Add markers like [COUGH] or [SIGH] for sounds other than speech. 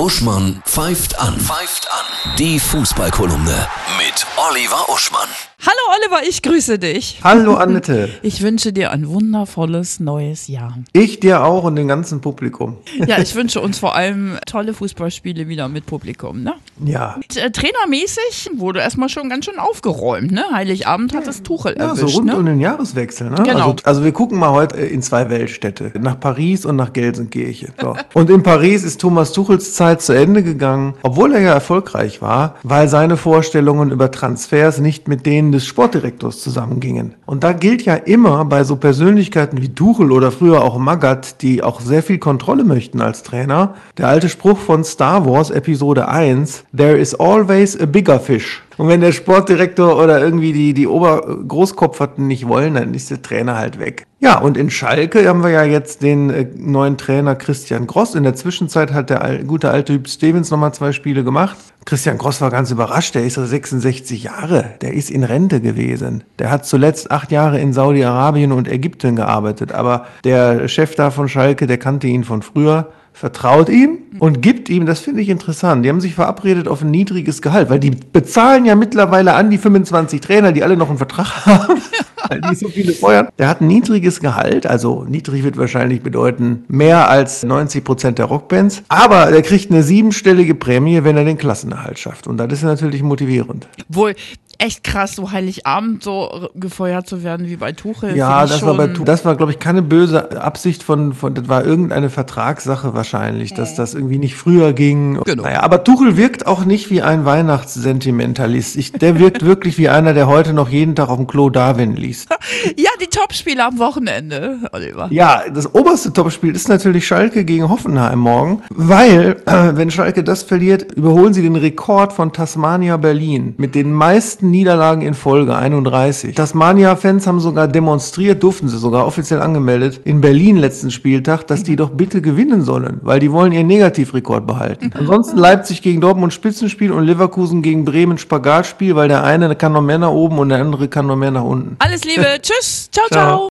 Uschmann pfeift an. Pfeift an. Die Fußballkolumne mit Oliver Uschmann. Hallo Oliver, ich grüße dich. Hallo Annette. [LAUGHS] Ich wünsche dir ein wundervolles neues Jahr. Ich dir auch und dem ganzen Publikum. [LAUGHS] Ja, ich wünsche uns vor allem tolle Fußballspiele wieder mit Publikum, ne? Ja. Und, äh, trainermäßig wurde erstmal schon ganz schön aufgeräumt, ne? Heiligabend hat das Tuchel Ja, erwischt, so rund ne? um den Jahreswechsel. Ne? Genau. Also, also wir gucken mal heute in zwei Weltstädte, nach Paris und nach Gelsenkirchen. So. Und in Paris ist Thomas Tuchels Zeit zu Ende gegangen, obwohl er ja erfolgreich war, weil seine Vorstellungen über Transfers nicht mit denen des Sportdirektors zusammengingen. Und da gilt ja immer bei so Persönlichkeiten wie Tuchel oder früher auch Magath, die auch sehr viel Kontrolle möchten als Trainer, der alte Spruch von Star Wars Episode 1, There is always a bigger fish. Und wenn der Sportdirektor oder irgendwie die, die Obergroßkopferten nicht wollen, dann ist der Trainer halt weg. Ja, und in Schalke haben wir ja jetzt den äh, neuen Trainer Christian Gross. In der Zwischenzeit hat der gute alte Typ Stevens nochmal zwei Spiele gemacht. Christian Gross war ganz überrascht, der ist so 66 Jahre, der ist in Rente gewesen. Der hat zuletzt acht Jahre in Saudi-Arabien und Ägypten gearbeitet, aber der Chef da von Schalke, der kannte ihn von früher vertraut ihm und gibt ihm, das finde ich interessant, die haben sich verabredet auf ein niedriges Gehalt, weil die bezahlen ja mittlerweile an die 25 Trainer, die alle noch einen Vertrag [LAUGHS] haben, weil die so viele feuern. Der hat ein niedriges Gehalt, also niedrig wird wahrscheinlich bedeuten mehr als 90 Prozent der Rockbands, aber der kriegt eine siebenstellige Prämie, wenn er den Klassenerhalt schafft und das ist natürlich motivierend. Wohl echt krass, so Heiligabend so gefeuert zu werden wie bei Tuchel. Ja, das war, bei, das war, glaube ich, keine böse Absicht von, von, das war irgendeine Vertragssache wahrscheinlich, dass das irgendwie nicht früher ging. Genau. Naja, aber Tuchel wirkt auch nicht wie ein Weihnachtssentimentalist. Ich, der wirkt wirklich wie einer, der heute noch jeden Tag auf dem Klo Darwin liest. [LAUGHS] Ja, die Topspiele am Wochenende, Oliver. Ja, das oberste Topspiel ist natürlich Schalke gegen Hoffenheim morgen, weil, äh, wenn Schalke das verliert, überholen sie den Rekord von Tasmania Berlin mit den meisten Niederlagen in Folge, 31. Tasmania-Fans haben sogar demonstriert, durften sie sogar offiziell angemeldet, in Berlin letzten Spieltag, dass die doch bitte gewinnen sollen, weil die wollen ihren Negativrekord behalten. Ansonsten Leipzig gegen Dortmund Spitzenspiel und Leverkusen gegen Bremen Spagatspiel, weil der eine kann noch mehr nach oben und der andere kann noch mehr nach unten. Alles Liebe, [LAUGHS] tschüss, ciao, Ciao. ciao.